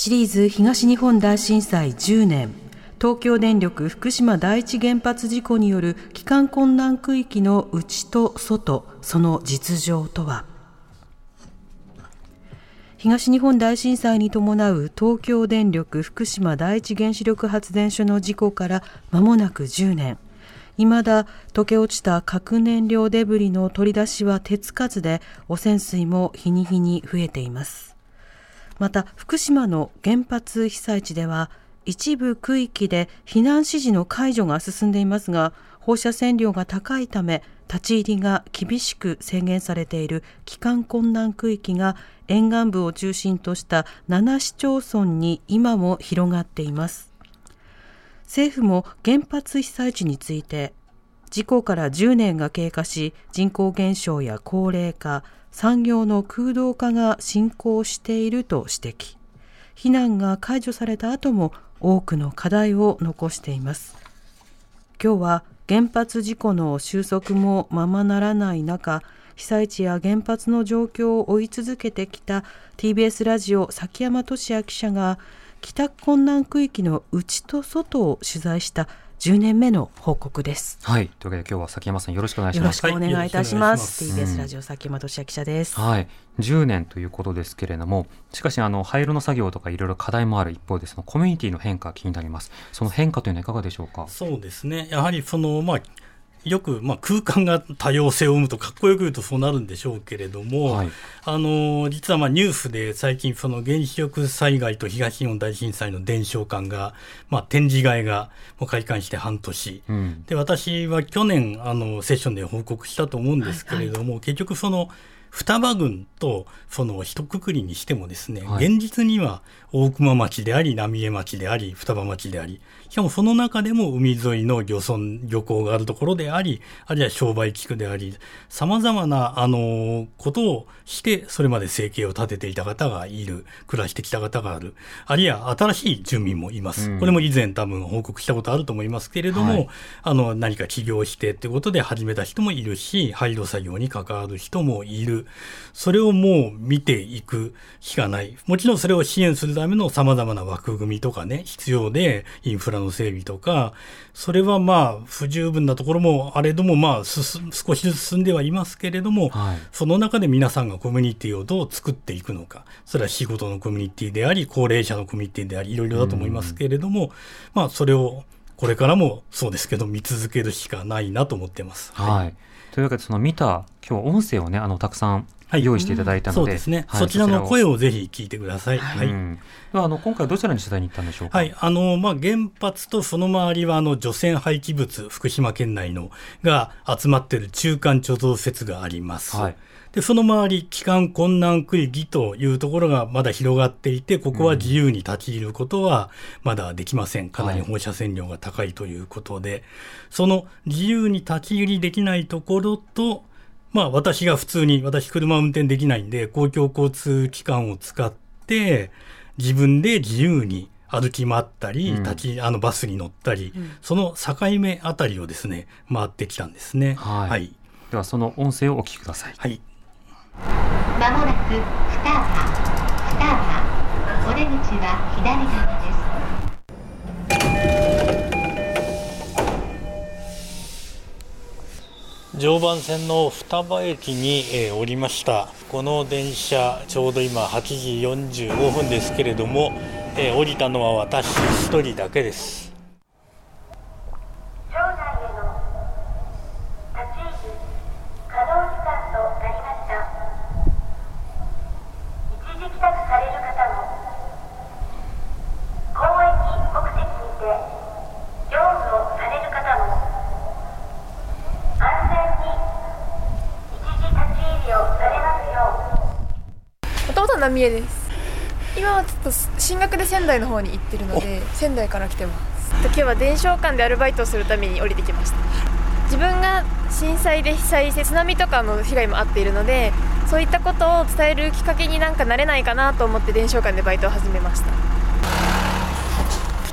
シリーズ東日本大震災10年東京電力福島第一原発事故による帰還困難区域の内と外その実情とは？東日本大震災に伴う東京電力福島第一原子力発電所の事故から間もなく10年。いまだ溶け落ちた核燃料デブリの取り出しは手つかずで汚染水も日に日に増えています。また福島の原発被災地では一部区域で避難指示の解除が進んでいますが放射線量が高いため立ち入りが厳しく制限されている帰還困難区域が沿岸部を中心とした7市町村に今も広がっています。政府も原発被災地について事故から10年が経過し人口減少や高齢化産業の空洞化が進行していると指摘。避難が解除された後も多くの課題を残しています。今日は原発事故の収束もままならない中被災地や原発の状況を追い続けてきた TBS ラジオ崎山俊也記者が帰宅困難区域の内と外を取材した10年目の報告です。はい。というわけで今日は崎山さんよろしくお願いします。よろしくお願いいたします。はい。TBS ラジオ崎山俊也記者です。はい。10年ということですけれどもしかしあの廃炉の作業とかいろいろ課題もある一方でそのコミュニティの変化気になります。その変化というのはいかがでしょうか？そうですね、やはりその、まあ、よく、まあ、空間が多様性を生むとかっこよく言うとそうなるんでしょうけれども、はい。あの実はまあニュースで最近、その原子力災害と東日本大震災の伝承館が、まあ、展示会がもう開館して半年、うん。で私は去年あのセッションで報告したと思うんですけれども、結局その双葉郡とその一括りにしてもですね、はい。現実には大熊町であり浪江町であり双葉町でありしかもその中でも海沿いの漁村漁港があるところでありあるいは商売地区でありさまざまなあのことをしてそれまで生計を立てていた方がいる暮らしてきた方があるあるいは新しい住民もいます、うん。これも以前多分報告したことあると思いますけれども、はい。あの何か起業してってことで始めた人もいるし廃炉作業に関わる人もいる。それをもう見ていくしかない。もちろんそれを支援するためのさまざまな枠組みとかね必要でインフラの整備とかそれはまあ不十分なところもあれどもまあ進少しずつ進んではいますけれども、はい。その中で皆さんがコミュニティをどう作っていくのか、それは仕事のコミュニティであり、高齢者のコミュニティであり、いろいろだと思いますけれども、まあ、それをこれからもそうですけど、見続けるしかないなと思ってます。はい、というわけでその見た今日は音声をねあのたくさんはい用意していただいたので、そうですね、はい。そちらの声ををぜひ聞いてください。はい。あの今回どちらに取材に行ったんでしょうか？はい、あの、まあ、原発とその周りは、あの、除染廃棄物、福島県内の、が集まっている中間貯蔵施設があります。はい。で、その周り、帰還困難区域というところがまだ広がっていて、ここは自由に立ち入ることはまだできません。かなり放射線量が高いということで、その自由に立ち入りできないところと、まあ私が普通に、私車運転できないんで、公共交通機関を使って、自分で自由に歩き回ったり、うん。立ち、あのバスに乗ったり、その境目あたりをですね、回ってきたんですね。はい。はい。ではその音声をお聞きください。はい。まもなく二葉二葉お出口は左側常磐線の双葉駅に、えー降りました。この電車ちょうど今8時45分ですけれども、えー降りたのは私1人だけです町内への立ち入り稼働時間となりました一時帰宅される方も公益目的にて業務をされる方も安全に一時立ち入りをされますようもともと浪江です。今はちょっと進学で仙台の方に行ってるので仙台から来てます。今日は伝承館でアルバイトをするために降りてきました。自分が震災で被災して津波とかの被害もあっているのでそういったことを伝えるきっかけになんかなれないかなと思って伝承館でバイトを始めました。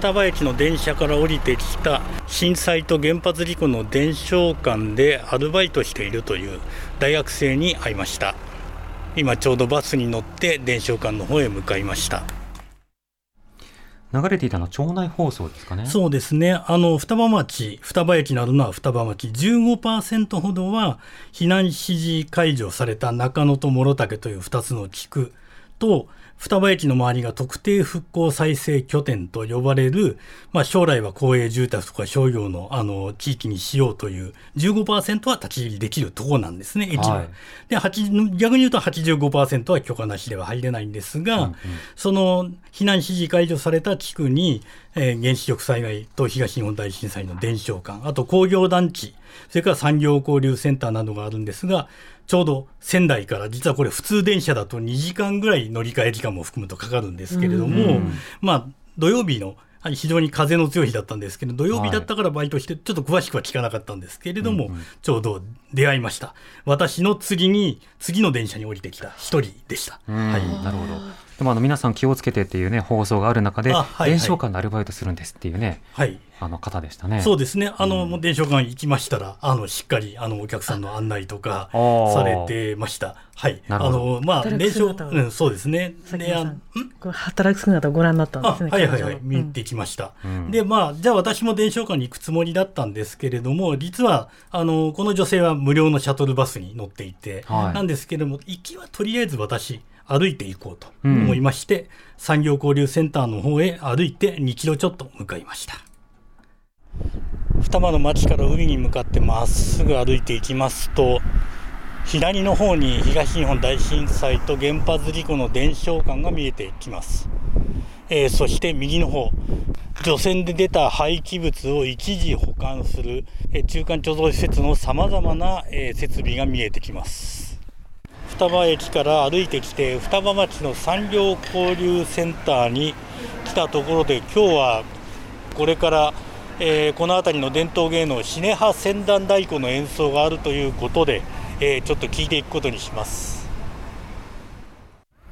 双葉駅の電車から降りてきた震災と原発事故の伝承館でアルバイトしているという大学生に会いました今ちょうどバスに乗って伝承館の方へ向かいました流れていたのは町内放送ですかね。そうですね。あの、双葉町、双葉駅などのは双葉町、15%ほどは避難指示解除された中野と諸竹という2つの地区と、双葉駅の周りが特定復興再生拠点と呼ばれる、まあ、将来は公営住宅とか商業のあの地域にしようという15%は立ち入りできるところなんですね、駅は。はいで8逆に言うと85%は許可なしでは入れないんですが、うんうんその避難指示解除された地区に、えー原子力災害と東日本大震災の伝承館、あと工業団地、それから産業交流センターなどがあるんですが、ちょうど仙台から、実はこれ普通電車だと2時間ぐらい乗り換え時間も含むとかかるんですけれども、うんまあ土曜日のはい非常に風の強い日だったんですけど、土曜日だったからバイトして、ちょっと詳しくは聞かなかったんですけれども、うんうんちょうど出会いました。私の次に、次の電車に降りてきた一人でした。うんはい。なるほど。でもあの皆さん気をつけてっていうね放送がある中であはいはい伝承館のアルバイトするんですっていうねはい。あの方でしたね。そうですね。あの、もう伝承館行きましたら、あの、しっかり、あの、お客さんの案内とかされてました。はい。なるほどあの、まあ、伝承、うん、そうですね。崎で、あん山さんこれ働く姿をご覧になったんであすね。はいはいはい、見てきました。うんで、まあ、じゃあ私も伝承館に行くつもりだったんですけれども、実は、あの、この女性は無料のシャトルバスに乗っていて、はいなんですけれども、行きはとりあえず私、歩いて行こうとうん思いまして、産業交流センターの方へ歩いて2キロちょっと向かいました。双葉の町から海に向かってまっすぐ歩いていきますと、左の方に東日本大震災と原発事故の伝承館が見えてきます。えーそして右の方、除染で出た廃棄物を一時保管する、えー中間貯蔵施設のさまざまな、えー設備が見えてきます。双葉駅から歩いてきて双葉町の産業交流センターに来たところで今日はこれから、えーこの辺りの伝統芸能シネハ船団太鼓の演奏があるということで、えーちょっと聞いていくことにします。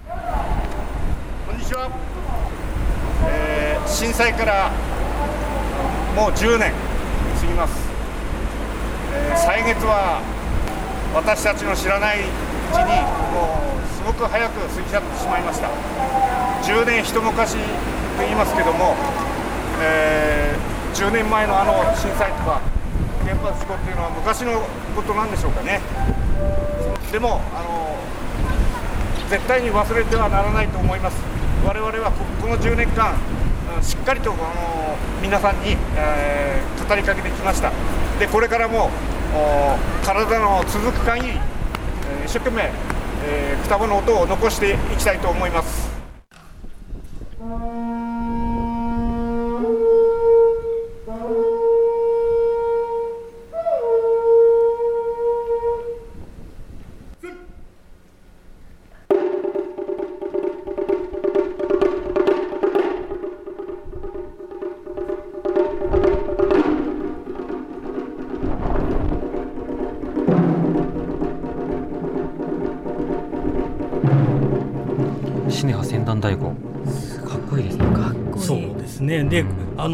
こんにちは、えー震災からもう10年過ぎます、えー歳月は私たちの知らないちにもうすごく早く過ぎ去ってしまいました10年一昔と言いますけども、えー10年前のあの震災とか原発事故っていうのは昔のことなんでしょうかねでもあの絶対に忘れてはならないと思います我々はここの10年間しっかりとあの皆さんに、えー語りかけてきましたでこれからもお体の続く限り、生懸命、えー双子の音を残していきたいと思います。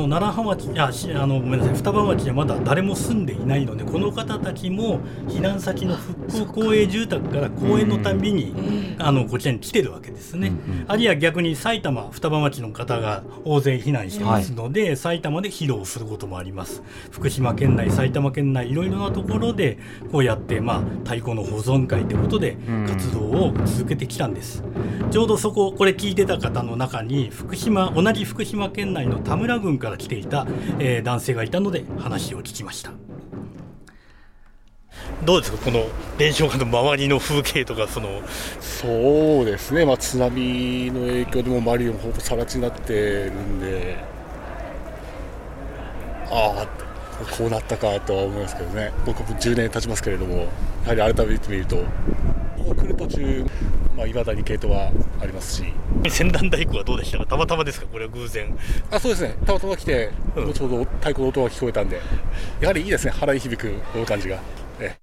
の奈良浜町、あ、しあのごめんなさい、双葉町はまだ誰も住んでいないので、この方たちも避難先の復興公営住宅から公園のたびに、あのこちらに来てるわけですね。うんうんあるいは逆に埼玉双葉町の方が大勢避難してますので、埼玉で披露することもあります。福島県内、埼玉県内いろいろなところでこうやってまあ太鼓の保存会ということでうん。活動を続けてきたんです。ちょうどそここれ聞いてた方の中に福島同じ福島県内の田村郡から来ていた、えー男性がいたので話を聞きました。どうですかこの伝承館の周りの風景とかそのそうですね、まあ、津波の影響でも周りもほぼ更地になってるんで、ああ、こうなったかとは思いますけどね、僕も10年経ちますけれども、やはり改めて見ると、ここ来る途中、まあ、未だにゲートはありますし、先団大工はどうでしたか？たまたまですか？これは偶然。あそうですね、たまたま来て、うん。ちょうど太鼓の音が聞こえたんで、やはりいいですね、腹に響くこの感じが。え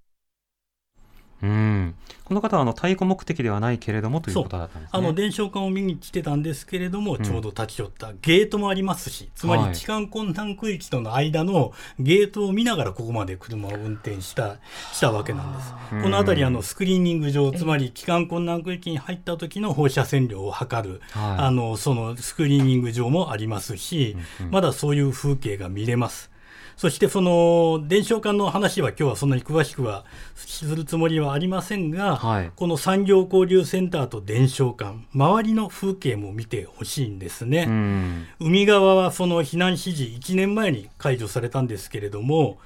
え。うん。この方はあの太鼓目的ではないけれどもということだったんですね。あの伝承館を見に来てたんですけれども、んちょうど立ち寄ったゲートもありますし、つまはいり帰還困難区域との間のゲートを見ながらここまで車を運転したしたわけなんです。うんこの辺りあのスクリーニング場、つまり帰還困難区域に入った時の放射線量を測る、はいあのそのスクリーニング場もありますし、まだそういう風景が見れます。そしてその伝承館の話は今日はそんなに詳しくはするつもりはありませんが、はいこの産業交流センターと伝承館、周りの風景も見てほしいんですね。うん。海側はその避難指示1年前に解除されたんですけれども、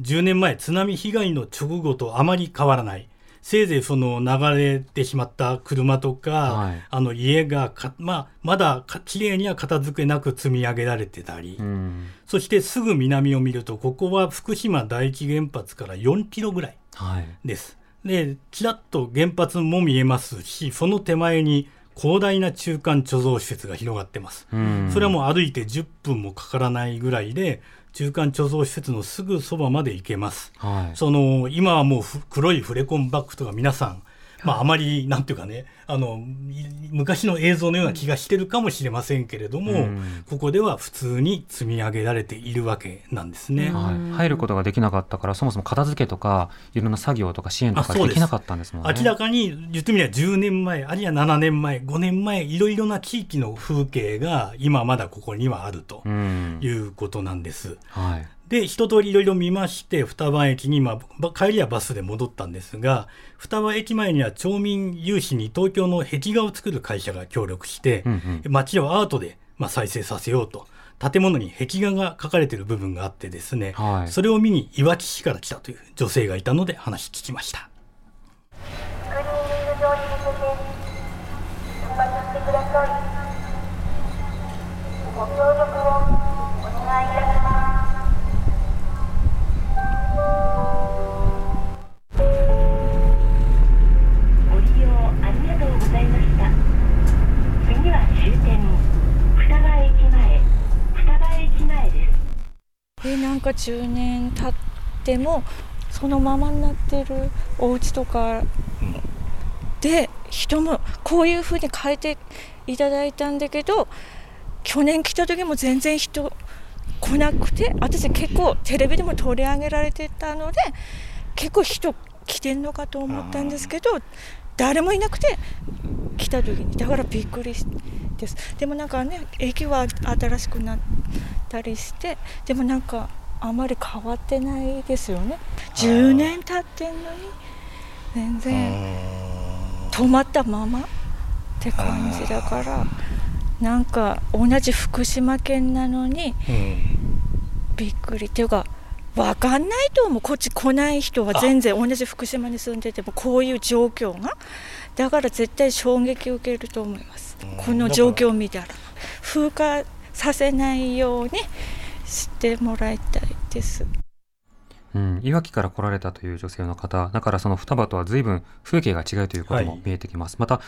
10年前津波被害の直後とあまり変わらない。せいぜいその流れてしまった車とか、はいあの家がか、まあ、まだか綺麗には片付けなく積み上げられてたり、うん。そしてすぐ南を見ると、ここは福島第一原発から4キロぐらい。はい。です。で、ちらっと原発も見えますし、その手前に広大な中間貯蔵施設が広がってます。うん。それはもう歩いて10分もかからないぐらいで、中間貯蔵施設のすぐそばまで行けます。はい。その今はもうふ黒いフレコンバッグとか皆さん、まあ、あまりなんていうかねあのい昔の映像のような気がしてるかもしれませんけれども、うんここでは普通に積み上げられているわけなんですね。はい、入ることができなかったからそもそも片付けとかいろんな作業とか支援とかあそうできなかったんですもんね。明らかに言ってみれば10年前あるいは7年前5年前いろいろな地域の風景が今まだここにはあるとうんいうことなんです。はいで一通りいろいろ見まして双葉駅に、まあば、帰りはバスで戻ったんですが双葉駅前には町民有志に東京の壁画を作る会社が協力して、うんうん。街をアートで、まあ、再生させようと。建物に壁画が描かれている部分があってですね、はい。それを見にいわき市から来たという女性がいたので話聞きました。ご協力をお願いでなんか10年経ってもそのままになってるお家とかで人もこういう風に変えていただいたんだけど去年来た時も全然人来なくて私結構テレビでも取り上げられてたので結構人来てんのかと思ったんですけど誰もいなくて来た時に。だからびっくりです。でもなんかね駅は新しくなったりしてでもなんかあまり変わってないですよね。10年経ってんのに全然止まったままって感じだからなんか同じ福島県なのにびっくり。っていうか分かんないと思う。こっち来ない人は全然同じ福島に住んでてもこういう状況が。だから絶対衝撃を受けると思います。この状況を見たら。風化させないようにしてもらいたいです。うん、いわきから来られたという女性の方だからその双葉とは随分風景が違うということも見えてきます、また、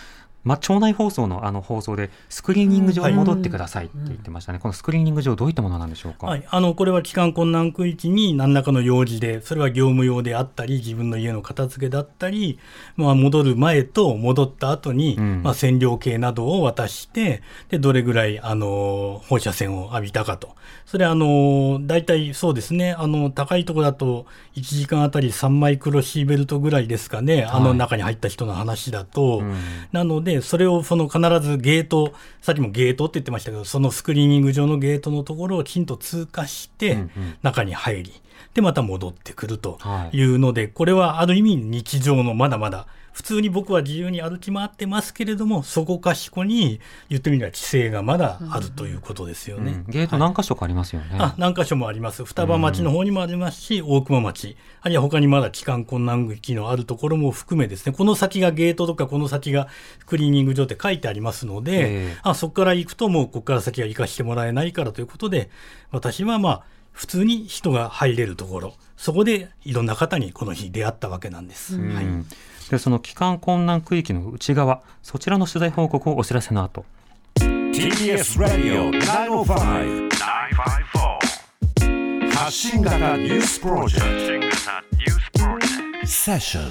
ま、町内放送のあの放送でスクリーニング場に戻ってくださいって言ってましたね、このスクリーニング場どういったものなんでしょうか、はい、あのこれは帰還困難区域に何らかの用事でそれは業務用であったり自分の家の片付けだったり、まあ、戻る前と戻った後に、うん。まあ、線量計などを渡してでどれぐらいあの放射線を浴びたかと。それあの大体そうですね。あの高いところだと1時間あたり3マイクロシーベルトぐらいですかね、あのはい中に入った人の話だと。うん。なので、それをその必ずゲート、さっきもゲートって言ってましたけど、そのスクリーニング上のゲートのところをきちんと通過して、中に入り、で、また戻ってくるとはい。いうので、これはある意味日常のまだまだ、普通に僕は自由に歩き回ってますけれども、そこかしこに言ってみれば規制がまだあるということですよね。うん。ゲート何箇所かありますよね、あ何箇所もあります、双葉町の方にもありますし、大熊町、あるいは他にまだ帰還困難区のあるところも含めですね、この先がゲートとか、この先がクリーニング場って書いてありますので、ええ。あそこから行くと、もうここから先は行かしてもらえないからということで、私はまあ、普通に人が入れるところ、そこでいろんな方にこの日出会ったわけなんです。うん。はいでその帰還困難区域の内側そちらの取材報告をお知らせの後。TBS ラディオ905-954発信型ニュースプロジェクト。セッション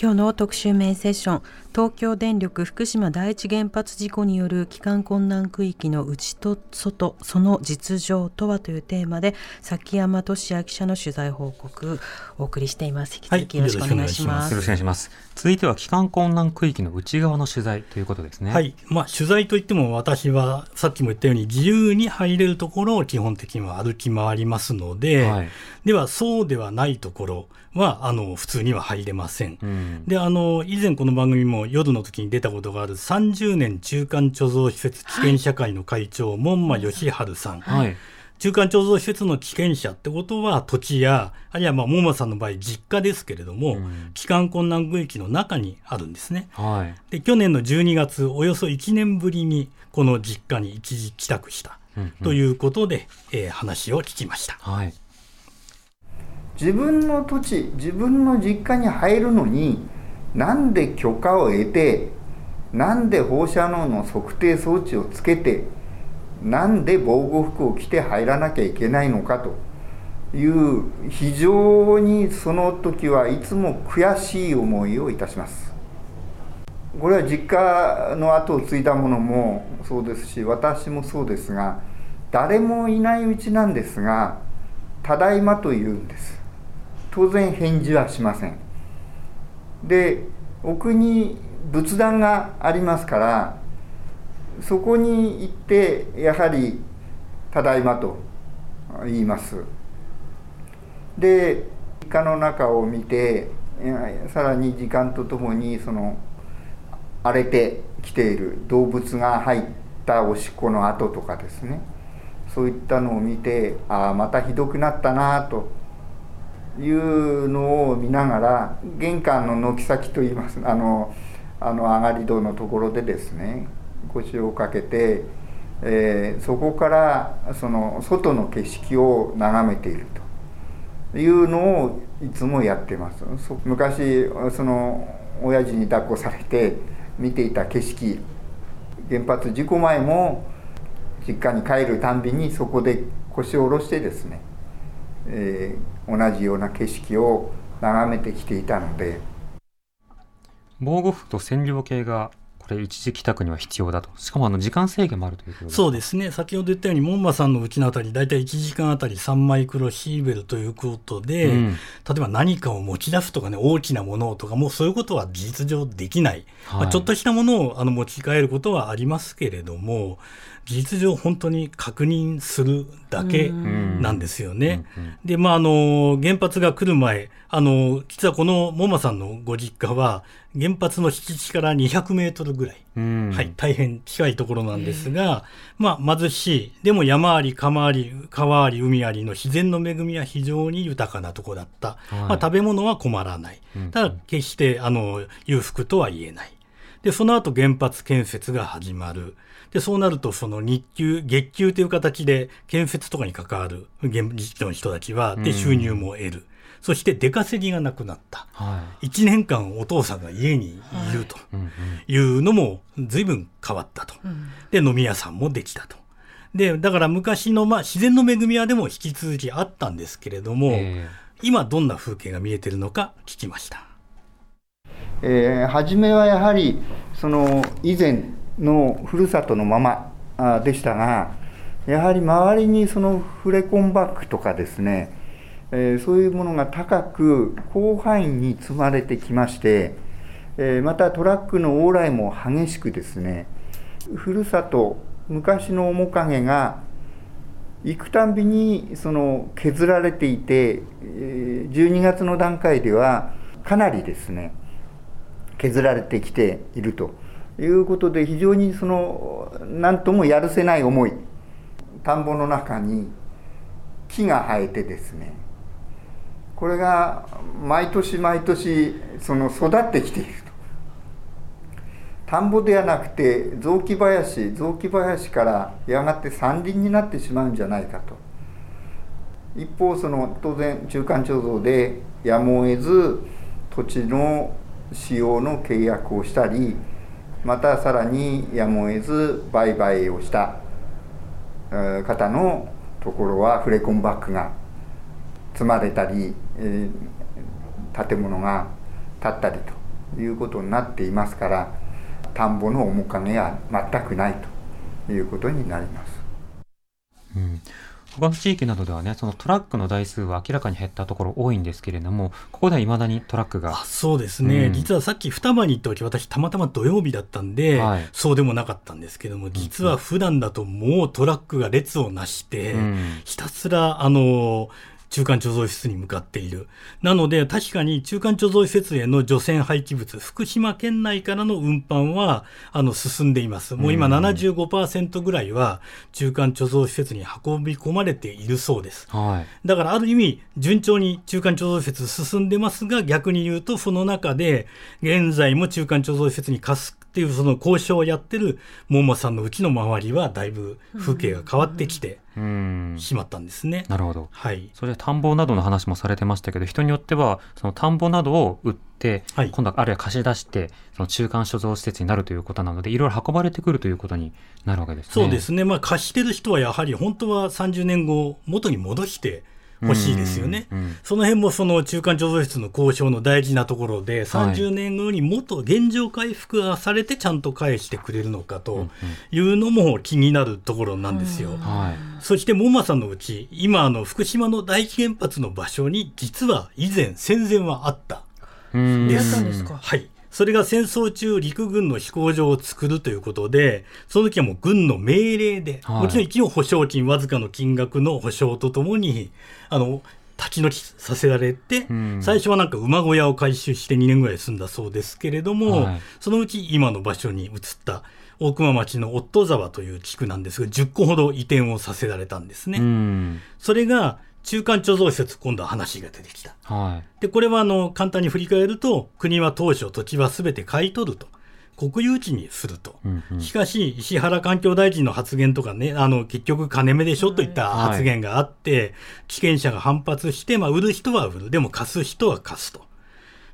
今日の特集メインセッション東京電力福島第一原発事故による帰還困難区域の内と外その実情とはというテーマで崎山俊也記者の取材報告お送りしています。引き続きよろしくお願いします、よろしくお願いします。続いては帰還困難区域の内側の取材ということですね。はい、まあ、取材といっても私はさっきも言ったように自由に入れるところを基本的には歩き回りますので、はい。ではそうではないところはあの普通には入れません。うん。であの以前この番組も夜の時に出たことがある30年中間貯蔵施設危険社会の会長、門馬義治さん、はい。中間貯蔵施設の危険者ってことは土地やあるいはまあ門馬さんの場合実家ですけれども、帰還困難区域の中にあるんですね。はい。で去年の12月およそ1年ぶりにこの実家に一時帰宅した。うんうん。ということで、えー話を聞きました。はい。自分の土地自分の実家に入るのになんで許可を得てなんで放射能の測定装置をつけてなんで防護服を着て入らなきゃいけないのかと。いう非常にその時はいつも悔しい思いをいたします。これは実家の後を継いだものもそうですし私もそうですが誰もいないうちなんですが「ただいま」と言うんです。当然返事はしません。で奥に仏壇がありますからそこに行ってやはり「ただいま」と言います。で実家の中を見てさらに時間とともにその荒れてきている動物が入ったおしっこの跡とかですね。そういったのを見てああまたひどくなったなというのを見ながら玄関の軒先といいますあのあの上がり戸のところでですね腰をかけて、えーそこからその外の景色を眺めていると。いうのをいつもやってます。そ昔その親父に抱っこされて見ていた景色。原発事故前も実家に帰るたんびにそこで腰を下ろしてですね、えー同じような景色を眺めてきていたので。防護服と線量計がこれ一時帰宅には必要だと。しかもあの時間制限もあるということで。すそうですね。先ほど言ったように門馬さんのうちのあたり大体1時間あたり3マイクロシーベルということで、うん。例えば何かを持ち出すとかね大きなものとかもうそういうことは事実上できない、はい。まあ、ちょっとしたものをあの持ち帰ることはありますけれども事実上本当に確認するだけなんですよね。で、まあ、あの、原発が来る前、あの、実はこのモマさんのご実家は、原発の敷地から200メートルぐらい、うんはい、大変近いところなんですが、まあ、貧しい、でも山あり、川あり、川あり、海ありの自然の恵みは非常に豊かなところだった。はいまあ、食べ物は困らない。ただ、決して、あの、裕福とは言えない。で、その後原発建設が始まる。で、そうなると、その日給、月給という形で建設とかに関わる現地の人たちは、で、うん収入も得る。そして出稼ぎがなくなった。は1年間お父さんが家にいるというんうんいうのも随分変わったと。で、飲み屋さんもできたと。で、だから昔の、まあ、自然の恵みはでも引き続きあったんですけれども、え今どんな風景が見えてるのか聞きました。えー初めはやはりその以前のふるさとのままでしたがやはり周りにそのフレコンバッグとかですね、えーそういうものが高く広範囲に積まれてきまして、えーまたトラックの往来も激しくですねふるさと昔の面影が行くたんびにその削られていて、えー12月の段階ではかなりですね削られてきていると。いうことで非常にその何ともやるせない思い田んぼの中に木が生えてですねこれが毎年毎年その育ってきていると。田んぼではなくて雑木林雑木林からやがて山林になってしまうんじゃないかと。一方その当然中間貯蔵でやむを得ず土地の使用の契約をしたりまたさらにやむを得ず売買をした方のところはフレコンバッグが積まれたり、えー、建物が建ったりということになっていますから田んぼの面影は全くないということになります。うん他の地域などではね、そのトラックの台数は明らかに減ったところ多いんですけれども、ここではいまだにトラックが。そうですね、うん、実はさっき双葉に行った時私、たまたま土曜日だったんで、はい、そうでもなかったんですけども、実は普段だともうトラックが列をなして、うん、ひたすら、あの、中間貯蔵施設に向かっている。なので、確かに中間貯蔵施設への除染廃棄物、福島県内からの運搬は、あの、進んでいます。もう今75%ぐらいは中間貯蔵施設に運び込まれているそうです。はい、だから、ある意味、順調に中間貯蔵施設進んでますが、逆に言うと、その中で、現在も中間貯蔵施設に貸すっていうその交渉をやってる桃さんのうちの周りはだいぶ風景が変わってきてしまったんですね。なるほど。はい。それで田んぼなどの話もされてましたけど、人によってはその田んぼなどを売って、はい、今度はあるいは貸し出して、その中間所蔵施設になるということなので、いろいろ運ばれてくるということになるわけですね。そうですね。まあ貸してる人はやはり本当は30年後元に戻して欲しいですよね、うんうん、その辺もその中間貯蔵室の交渉の大事なところで、30年後にもっと現状回復がされて、ちゃんと返してくれるのかというのも気になるところなんですよ。そして、モマさんのうち、今、あの福島の第一原発の場所に、実は以前、戦前はあったです。はい。それが戦争中、陸軍の飛行場を作るということで、その時はもう軍の命令で、はい、もちろん一応保証金、わずかの金額の保証とともに、あの、立ち退きさせられて、うん、最初はなんか馬小屋を改修して2年ぐらい住んだそうですけれども、はい、そのうち今の場所に移った大熊町の夫沢という地区なんですが、10個ほど移転をさせられたんですね。うん、それが中間貯蔵施設、今度は話が出てきた。はい、で、これはあの簡単に振り返ると、国は当初土地はすべて買い取ると。国有地にすると、うんうん、しかし、石原環境大臣の発言とかね、あの結局、金目でしょといった発言があって、はい、地権者が反発して、まあ、売る人は売る、でも貸す人は貸すと。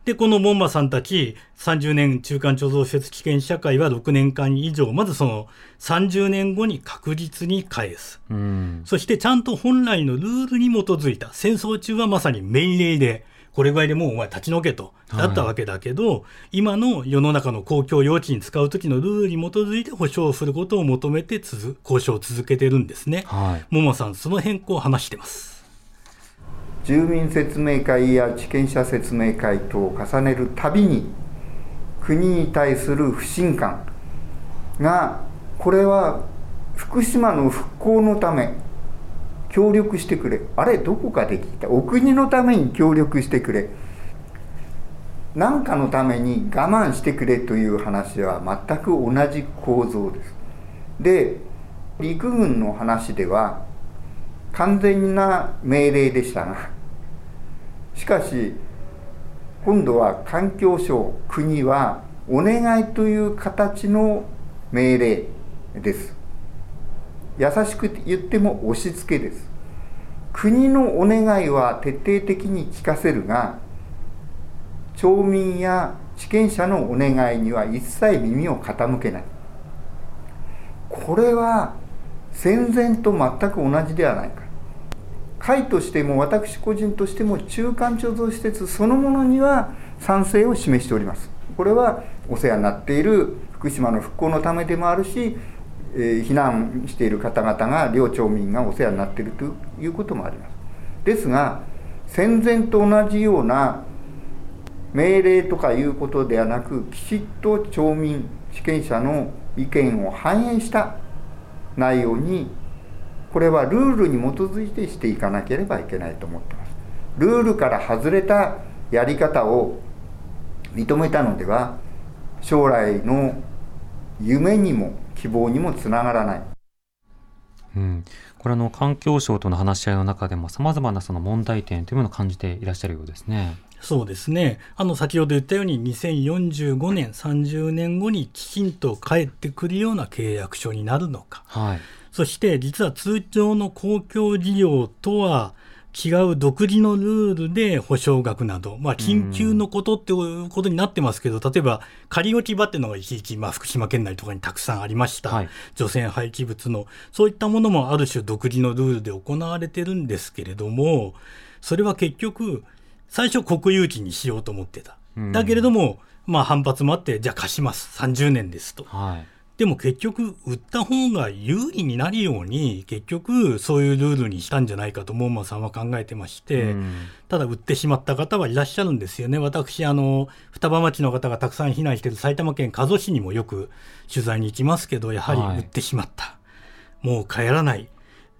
で、この門馬さんたち、30年中間貯蔵施設危険社会は6年間以上、まずその30年後に確実に返す。うん、そしてちゃんと本来のルールに基づいた、戦争中はまさに命令で、これぐらいでもうお前立ち退けと、だったわけだけど、はい、今の世の中の公共用地に使う時のルールに基づいて保障することを求めて交渉を続けてるんですね。はい、ももさん、その変更を話してます。住民説明会や地権者説明会等を重ねるたびに国に対する不信感がこれは福島の復興のため協力してくれ。あれどこかで聞いた。お国のために協力してくれ。何かのために我慢してくれという話は全く同じ構造です。で陸軍の話では完全な命令でしたがしかし今度は環境省国はお願いという形の命令です。優しく言っても押し付けです。国のお願いは徹底的に聞かせるが町民や地権者のお願いには一切耳を傾けない。これは戦前と全く同じではないか。会としても私個人としても中間貯蔵施設そのものには賛成を示しております。これはお世話になっている福島の復興のためでもあるし、えー、避難している方々が両町民がお世話になっているということもあります。ですが戦前と同じような命令とかいうことではなくきちっと町民地権者の意見を反映した内容にこれはルールに基づいてしていかなければいけないと思ってます。ルールから外れたやり方を認めたのでは将来の夢にも希望にもつながらない。うん、これあの環境省との話し合いの中でもさまざまなその問題点というものを感じていらっしゃるようですね。そうですね。あの、先ほど言ったように、2045年、30年後にきちんと帰ってくるような契約書になるのか。はい。そして実は通常の公共事業とは違う独自のルールで保証額など、まあ、緊急のことっていうことになってますけど、例えば仮置き場っていうのが一時期、まあ、福島県内とかにたくさんありました、はい除染廃棄物の、そういったものもある種独自のルールで行われてるんですけれども、それは結局、最初国有地にしようと思ってた。うんだけれども、まあ、反発もあって、じゃあ貸します、30年ですと。はい。でも結局、売った方が有利になるように、結局、そういうルールにしたんじゃないかと、モンマさんは考えてまして、うんただ売ってしまった方はいらっしゃるんですよね。私、あの、双葉町の方がたくさん避難している埼玉県加須市にもよく取材に行きますけど、やはりはい売ってしまった。もう帰らない。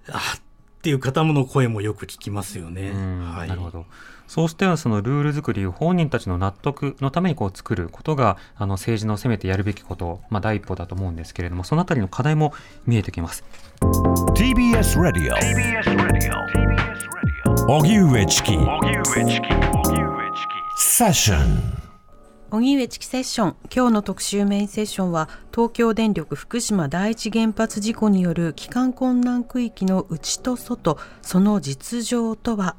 あっていう方の声もよく聞きますよね。うんはい。なるほど。そうしてそのルール作りを本人たちの納得のためにこう作ることがあの政治のせめてやるべきこと、まあ、第一歩だと思うんですけれどもそのあたりの課題も見えてきます。TBS Radio 荻上チキセッション荻上チキセッション。今日の特集メインセッションは東京電力福島第一原発事故による帰還困難区域の内と外その実情とは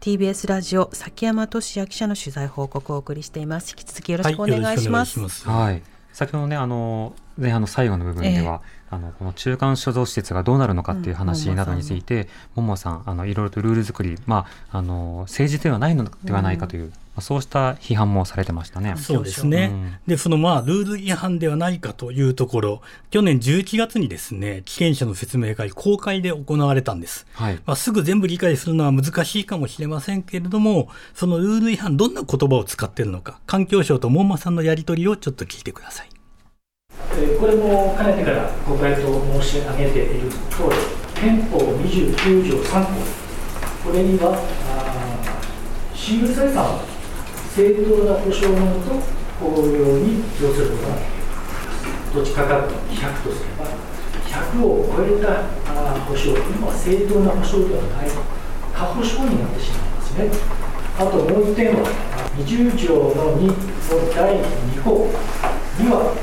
？TBS ラジオ崎山俊也記者の取材報告をお送りしています。引き続きよろしくお願いします,、はい。先ほどねあの前半の最後の部分では、あのこの中間所蔵施設がどうなるのかっていう話などについて、ももさんあのいろいろとルール作り、まあ、あの政治ではないのではないかという、まあそうした批判もされてましたね。そうですね。で、そのまあ、ルール違反ではないかというところ、去年11月にですね、危険者の説明会、公開で行われたんです。はいまあ、すぐ全部理解するのは難しいかもしれませんけれども、そのルール違反、どんな言葉を使っているのか、環境省と門馬さんのやり取りをちょっと聞いてください。これもかねてからご回答申し上げている通り、憲法29条3項、これには、あー私有財産は正当な保障のもと、公用に要することができる。土地価格の100とすれば、100を超えたあ保障というのは正当な保障ではない、過保障になってしまいますね。あともう一点は、20条の2の第2項には、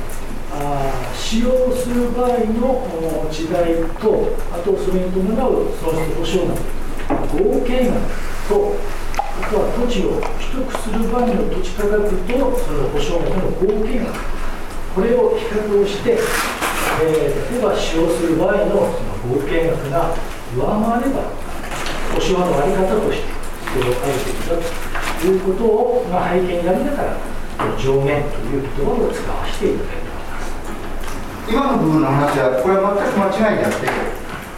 あ使用する場合のお違いと、あとそれに伴う損失保証額、合計額と、あとは土地を取得する場合の土地価格とその保証額の合計額、これを比較をして、えー例えば使用する場合のその合計額が上回れば、保証の在り方として、それを書いていたということを、まあ、背景にありながら、上限という言葉を使わせていただいて今の部分の話は、これは全く間違いであって、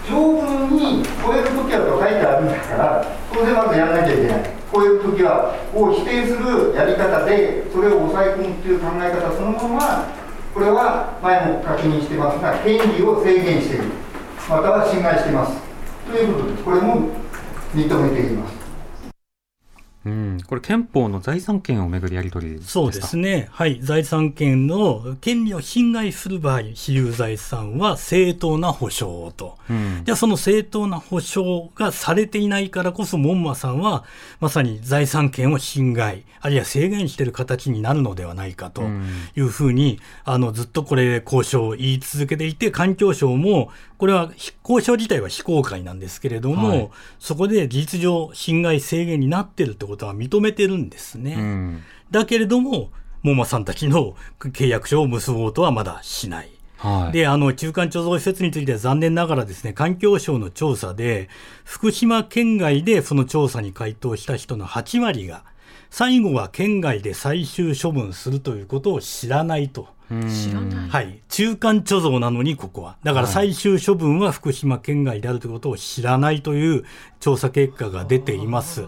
条文に超えるときはと書いてあるんだから、当然まずやらなきゃいけない。超えるときは、を否定するやり方で、それを抑え込むという考え方そのものは、これは前も確認してますが、権利を制限している、または侵害しています。ということです。これも認めています。うん、これ憲法の財産権をめぐるやり取りですかそうですね。はい。財産権の権利を侵害する場合、私有財産は正当な保障と。うんじゃあその正当な保障がされていないからこそ、門馬さんは、まさに財産権を侵害、あるいは制限している形になるのではないかというふうに、あの、ずっとこれ、交渉を言い続けていて、環境省も、これは、交渉自体は非公開なんですけれども、はいそこで事実上、侵害制限になっているってことは認めてるんですね。うんだけれども、門馬さんたちの契約書を結ぼうとはまだしない。はいで、あの、中間貯蔵施設については残念ながらですね、環境省の調査で、福島県外でその調査に回答した人の8割が、最後は県外で最終処分するということを知らないと。知らないはい。中間貯蔵なのに、ここは。だから最終処分は福島県外であるということを知らないという調査結果が出ています。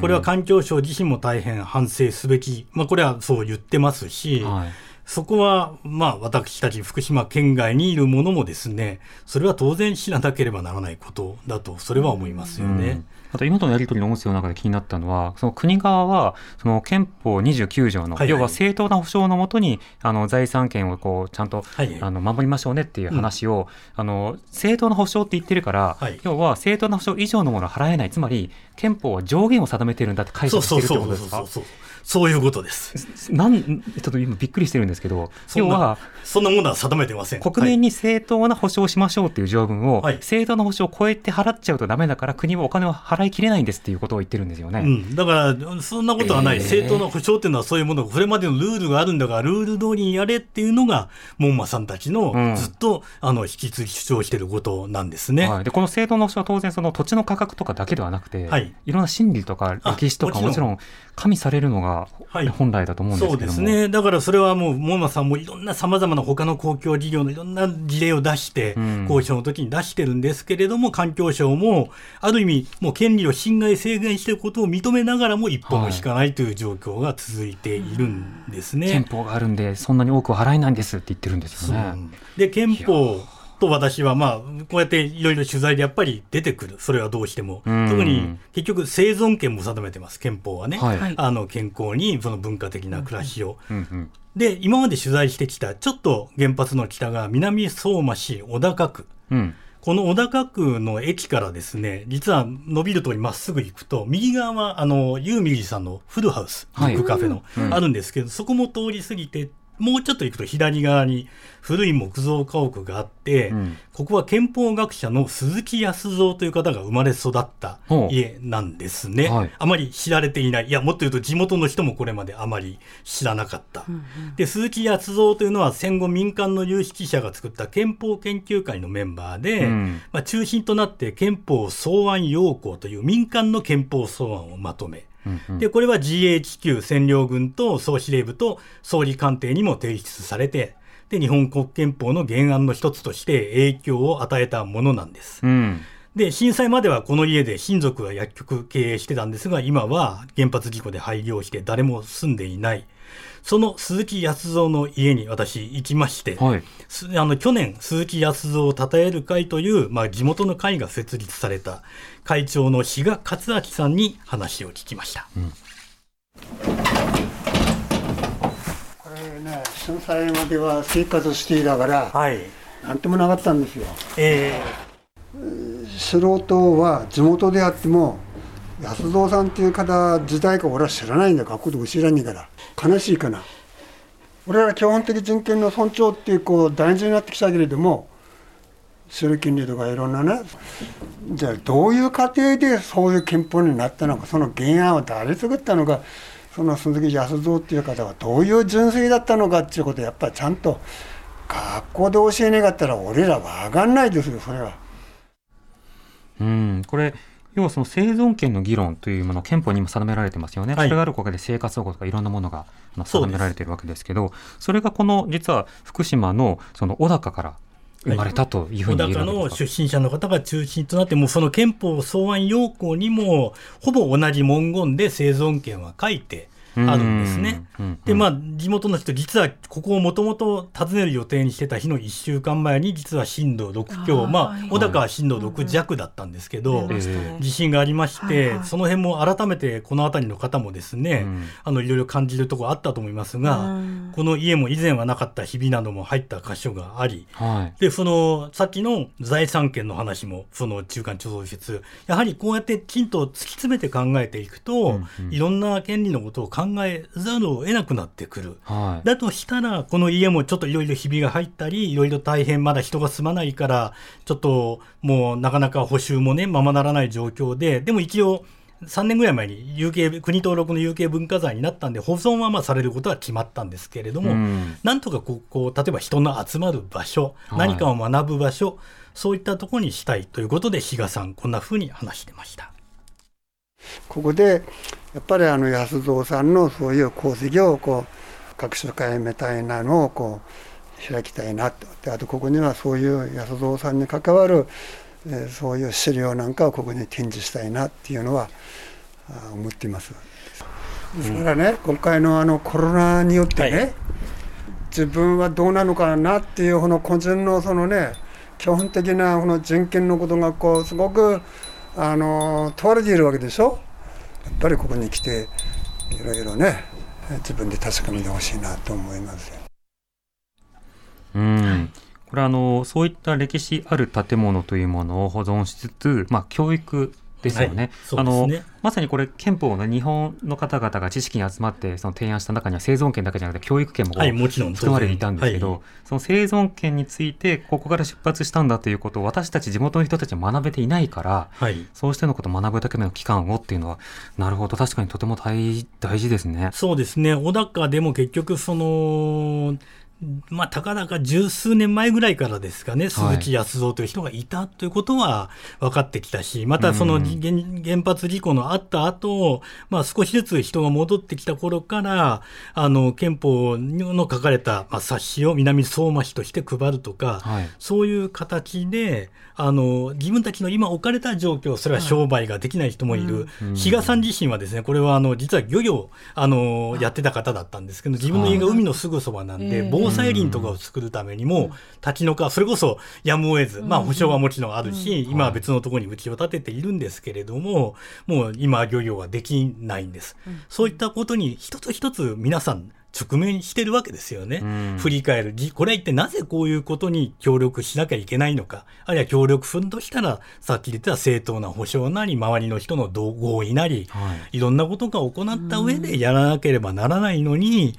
これは環境省自身も大変反省すべき、まあこれはそう言ってますし、はいそこは、まあ、私たち福島県外にいる者もですね、それは当然知らなければならないことだと、それは思いますよね。あと今のやり取りの音声の中で気になったのは、その国側は、その憲法29条の、はいはい。要は正当な保障のもとに、あの財産権をこうちゃんと、はい。あの守りましょうねっていう話を、あの正当な保障って言ってるから、はい。要は正当な保障以上のものを払えない、つまり憲法は上限を定めてるんだって解釈してるってことですか？そうそうそうそうそういうことです。なんちょっと今びっくりしてるんですけど、要はそんなものは定めてません。国民に正当な保障をしましょうっていう条文を、はい正当な保障を超えて払っちゃうとダメだから国はお金を払いきれないんですっていうことを言ってるんですよね。うん、だから、そんなことはない、えー正当な保障っていうのはそういうもの、これまでのルールがあるんだから、ルール通りにやれっていうのが、門馬さんたちのうんずっと、あの引き継ぎ主張していることなんですね。はい、でこの正当な保障は当然その土地の価格とかだけではなくて、はいい、ろんな心理とか歴史とかもちろん加味されるのがはい本来だと思うんですそうけども、ですね。だからそれはもう、門馬さんもいろんな様々な他の公共事業のいろんな事例を出して、うん交渉の時に出してるんですけれども、環境省も、ある意味、もう権利を侵害、制限していることを認めながらも一歩も引かないという状況が続いているんですね。憲法があるんでそんなに多くは払えないんですって言ってるんですよね。で、憲法と私は、まあ、こうやっていろいろ取材でやっぱり出てくる。それはどうしても。うん特に、結局生存権も定めてます、憲法はね。はいあの、健康に、その文化的な暮らしを。うんうんで、今まで取材してきた、ちょっと原発の北側、南相馬市小高区。うんこの小高区の駅からですね、実は伸びる通りまっすぐ行くと、右側は、あの、ユーミリーさんのフルハウス、はいブックカフェの、うんあるんですけど、そこも通り過ぎて、もうちょっと行くと左側に古い木造家屋があって、うんここは憲法学者の鈴木康三という方が生まれ育った家なんですね。はいあまり知られていない。いや、もっと言うと地元の人もこれまであまり知らなかった。で、鈴木康三というのは戦後民間の有識者が作った憲法研究会のメンバーで、うんまあ、中心となって憲法草案要項という民間の憲法草案をまとめ、うんうんで、これは GHQ 占領軍と総司令部と総理官邸にも提出されて、で、日本国憲法の原案の一つとして影響を与えたものなんです。うんで、震災まではこの家で親族が薬局経営してたんですが、今は原発事故で廃業して誰も住んでいない。その鈴木康三の家に私行きまして、はいすあの去年、鈴木康三を称える会という、まあ、地元の会が設立された会長の志賀勝明さんに話を聞きました。これね、震災までは生活していたから、なんともなかったんですよ。え素人は地元であっても、安蔵さんっていう方自体か俺は知らないんだ、学校でも知らないから、悲しいかな。俺ら基本的人権の尊重っていうこう大事になってきたけれども、知る権利とかいろんなね、じゃあどういう過程でそういう憲法になったのか、その原案を誰作ったのか、その鈴木康三っていう方はどういう純粋だったのかっていうことをやっぱちゃんと学校で教えなかったら俺らわかんないですよ、それは。うん、これ要はその生存権の議論というもの憲法に今定められてますよね、はい。それがあるおかげで生活保護とかいろんなものが定められているわけですけどそれがこの実は福島のその小高から生まれたというふうに言高の出身者の方が中心となって、もうその憲法草案要項にも、ほぼ同じ文言で生存権は書いてあるんですね。で、まあ、地元の人、実はここをもともと訪ねる予定にしてた日の1週間前に、実は震度6強、まあ、はい。小高は震度6弱だったんですけど、地震がありまして、はいはい。その辺も改めてこの辺りの方もですね、あのいろいろ感じるところあったと思いますが、うん。この家も以前はなかったひびなども入った箇所があり、はい。で、その、さっきの財産権の話も、その中間貯蔵施設、やはりこうやってきちんと突き詰めて考えていくと、いろんな権利のことを考えざるを得なくなってくる。はいだとしたら、この家もちょっといろいろひびが入ったり、いろいろ大変まだ人が住まないから、ちょっともうなかなか補修もね、ままならない状況で、でも一応、3年ぐらい前に有形国登録の有形文化財になったんで、保存はまあされることは決まったんですけれども、うんなんとかこうこう、例えば人の集まる場所、はい何かを学ぶ場所、そういったところにしたいということで、比嘉さん、こんなふうに話してました。ここでやっぱりあの安蔵さんのそういう功績をこう学習会みたいなのをこう開きたいなとであとここにはそういう安蔵さんに関わる、えーそういう資料なんかをここに展示したいなっていうのはあ思っています。ですからね、今回のあのコロナによってね、自分はどうなのかなっていうこの個人のそのね基本的なこの人権のことがこうすごくあの問われているわけでしょっぱりここに来ていろいろね自分で確かめてほしいなと思います。うんこれはあのそういった歴史ある建物というものを保存しつつ、まあ、教育ですよね。はい。そうあのまさにこれ憲法の日本の方々が知識に集まってその提案した中には生存権だけじゃなくて教育権も含まれていたんですけど、はい。その生存権についてここから出発したんだということを私たち地元の人たちは学べていないから、はい。そうしてのことを学ぶだけの期間をっていうのはなるほど。確かにとても大大事ですね。そうですね、小高でも結局、その、まあ、たかだか十数年前ぐらいからですかね、鈴木康三という人がいたということは分かってきたし、またそのうん。原原発事故のあった後、まあ少しずつ人が戻ってきた頃から、あの、憲法の書かれた、まあ、冊子を南相馬市として配るとか、はい。そういう形で、あの、自分たちの今置かれた状況、それは商売ができない人もいる。うん比嘉さん自身はですね、これはあの、実は漁業、あの、やってた方だったんですけど、自分の家が海のすぐそばなんで、はい防災林とかを作るためにも、立ち退か、それこそやむを得ず、まあ保証はもちろんあるし、今は別のところに家を建てているんですけれども、もう今漁業はできないんです。そういったことに一つ一つ皆さん直面してるわけですよね。うん振り返る。じこれは一体なぜこういうことに協力しなきゃいけないのか。あるいは協力するとしたら、さっき言った正当な保障なり、周りの人の同合意なり、い、ろんなことが行った上でやらなければならないのに、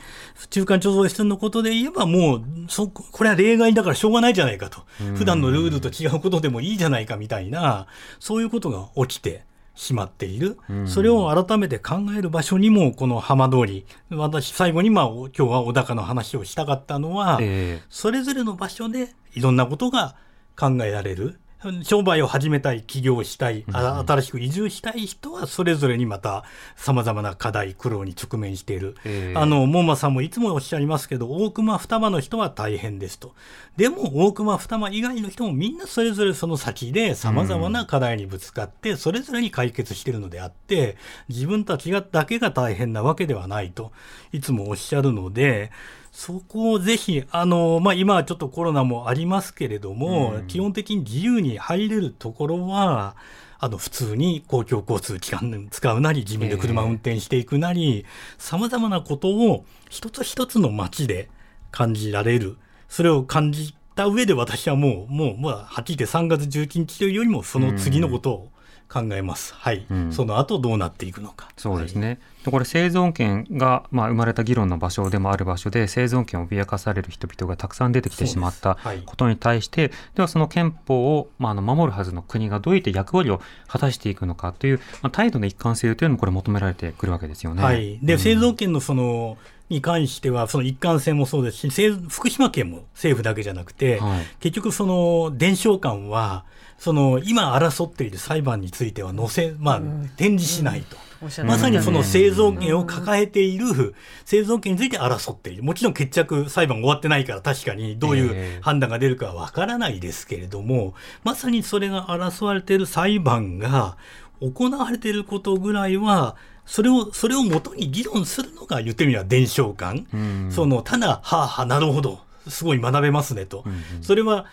中間貯蔵室のことで言えばもう、そ、これは例外だからしょうがないじゃないかと。普段のルールと違うことでもいいじゃないかみたいな、そういうことが起きて、しまっている、うん。それを改めて考える場所にもこの浜通り私最後にまあお今日は小高の話をしたかったのは、ええ。それぞれの場所でいろんなことが考えられる商売を始めたい起業したい、あ新しく移住したい人はそれぞれにまた様々な課題苦労に直面している、ええ。あの門馬さんもいつもおっしゃいますけど大隈双葉の人は大変ですと。でも大隈双葉以外の人もみんなそれぞれその先で様々な課題にぶつかってそれぞれに解決しているのであって自分たちがだけが大変なわけではないといつもおっしゃるのでそこをぜひ、あの、まあ、今はちょっとコロナもありますけれども、うん基本的に自由に入れるところは、あの、普通に公共交通機関使うなり、自分で車運転していくなり、様々なことを一つ一つの街で感じられる。それを感じた上で私はもう、もう、まあ、はっきり言って3月11日というよりも、その次のことを考えます。はい。うんその後どうなっていくのか。そうですね。でこれ生存権が、まあ、生まれた議論の場所でもある場所で生存権を脅かされる人々がたくさん出てきてしまったことに対して、ではその憲法を、まあ、あの守るはずの国がどういった役割を果たしていくのかという、まあ、態度の一貫性というのもこれ求められてくるわけですよね。はい。で、うん製造権のその、に関しては、その一貫性もそうですし、福島県も政府だけじゃなくて、はい結局その伝承館は、その今争っている裁判については載せ、まあ、展示しないと。まさにその製造権権を抱えている、製造権について争っている。もちろん決着、裁判終わってないから確かにどういう判断が出るかはわからないですけれども、まさにそれが争われている裁判が行われていることぐらいは、それを、それをもとに議論するのが言ってみれば伝承感。うんその、ただ、はあはあ、なるほど。すごい学べますねと。それは、うん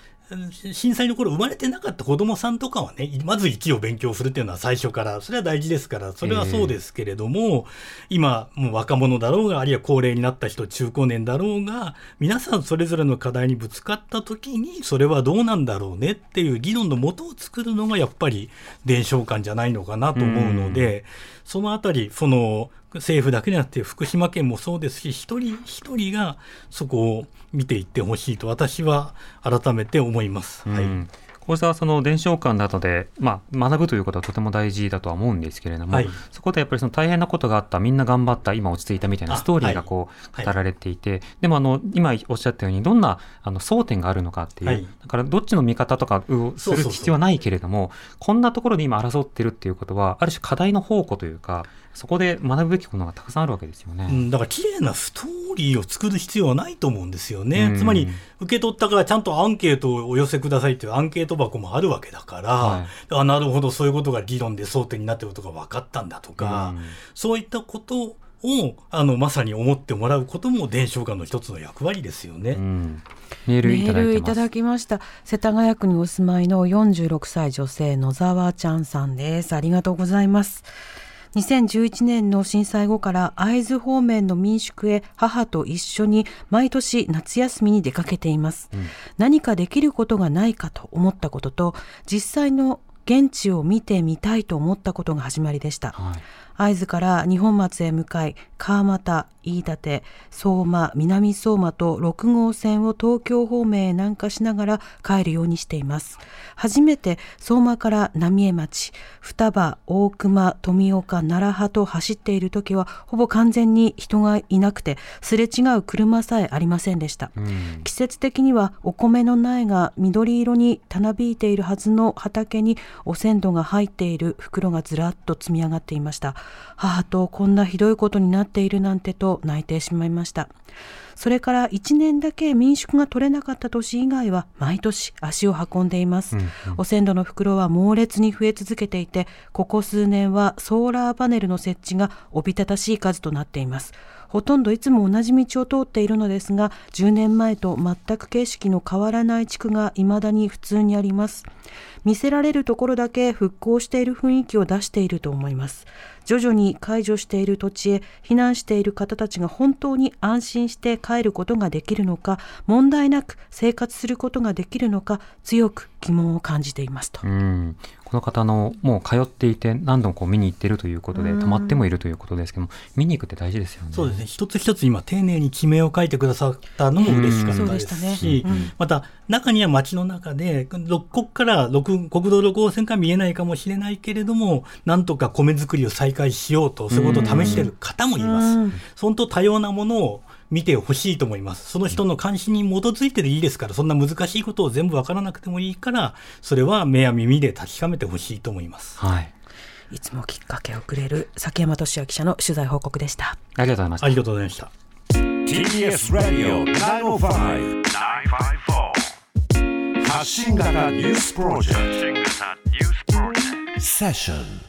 震災の頃生まれてなかった子供さんとかはね、まず1を勉強するっていうのは最初から、それは大事ですから、それはそうですけれども、今、もう若者だろうが、あるいは高齢になった人、中高年だろうが、皆さんそれぞれの課題にぶつかった時に、それはどうなんだろうねっていう議論のもとを作るのがやっぱり伝承感じゃないのかなと思うので、そのあたり、その、政府だけじゃなくて福島県もそうですし、一人一人がそこを見ていってほしいと私は改めて思います。はい。うんこうしたその伝承館などで、まあ、学ぶということはとても大事だとは思うんですけれども、はい。そこでやっぱりその大変なことがあったみんな頑張った今落ち着いたみたいなあストーリーがこうはい。語られていて、でもあの今おっしゃったようにどんなあの争点があるのかっていう、はい。だからどっちの見方とかをする必要はないけれどもこんなところで今争ってるっていうことはある種課題の宝庫というかそこで学ぶべきことがたくさんあるわけですよね。うん、だから綺麗なストーリーを作る必要はないと思うんですよね。うん。つまり、受け取ったからちゃんとアンケートをお寄せくださいっていうアンケート箱もあるわけだから、はい。あなるほど、そういうことが議論で争点になっていることが分かったんだとか、うん。そういったことを、あの、まさに思ってもらうことも伝承館の一つの役割ですよね。メールいただいてます。メールいただきました。世田谷区にお住まいの46歳女性野沢ちゃんさんです。ありがとうございます2011年の震災後から会津方面の民宿へ母と一緒に毎年夏休みに出かけています、何かできることがないかと思ったことと実際の現地を見てみたいと思ったことが始まりでした。会津から二本松へ向かい川俣飯舘相馬南相馬と6号線を東京方面へ南下しながら帰るようにしています。初めて相馬から浪江町双葉大熊富岡奈良派と走っている時はほぼ完全に人がいなくてすれ違う車さえありませんでした、うん、季節的にはお米の苗が緑色にたなびいているはずの畑にお鮮度が入っている袋がずらっと積み上がっていました母とこんなひどいことになっているなんてと泣いてしまいました。それから1年だけ民宿が取れなかった年以外は毎年足を運んでいます、うんうん、お鮮度の袋は猛烈に増え続けていてここ数年はソーラーパネルの設置がおびただしい数となっています。ほとんどいつも同じ道を通っているのですが10年前と全く景色の変わらない地区が未だに普通にあります見せられるところだけ復興している雰囲気を出していると思います。徐々に解除している土地へ避難している方たちが本当に安心して帰ることができるのか問題なく生活することができるのか強く疑問を感じていますと。うん。この方のもう通っていて何度もこう見に行っているということで泊まってもいるということですけども見に行くって大事ですよね。そうですね。一つ一つ今丁寧に地名を書いてくださったのも嬉しかったですし、ね。うん、また中には街の中でここから国道6号線から見えないかもしれないけれどもなんとか米作りを再開しようとそういうことを試している方もいます。本当多様なものを見てほしいと思います。その人の関心に基づいてでいいですから、そんな難しいことを全部わからなくてもいいから、それは目や耳で確かめてほしいと思います。はい。いつもきっかけをくれる崎山俊也記者の取材報告でした。ありがとうございました。ありがとうございました。TBS Radio 905 954発信型ニュースプロジェクト。セッション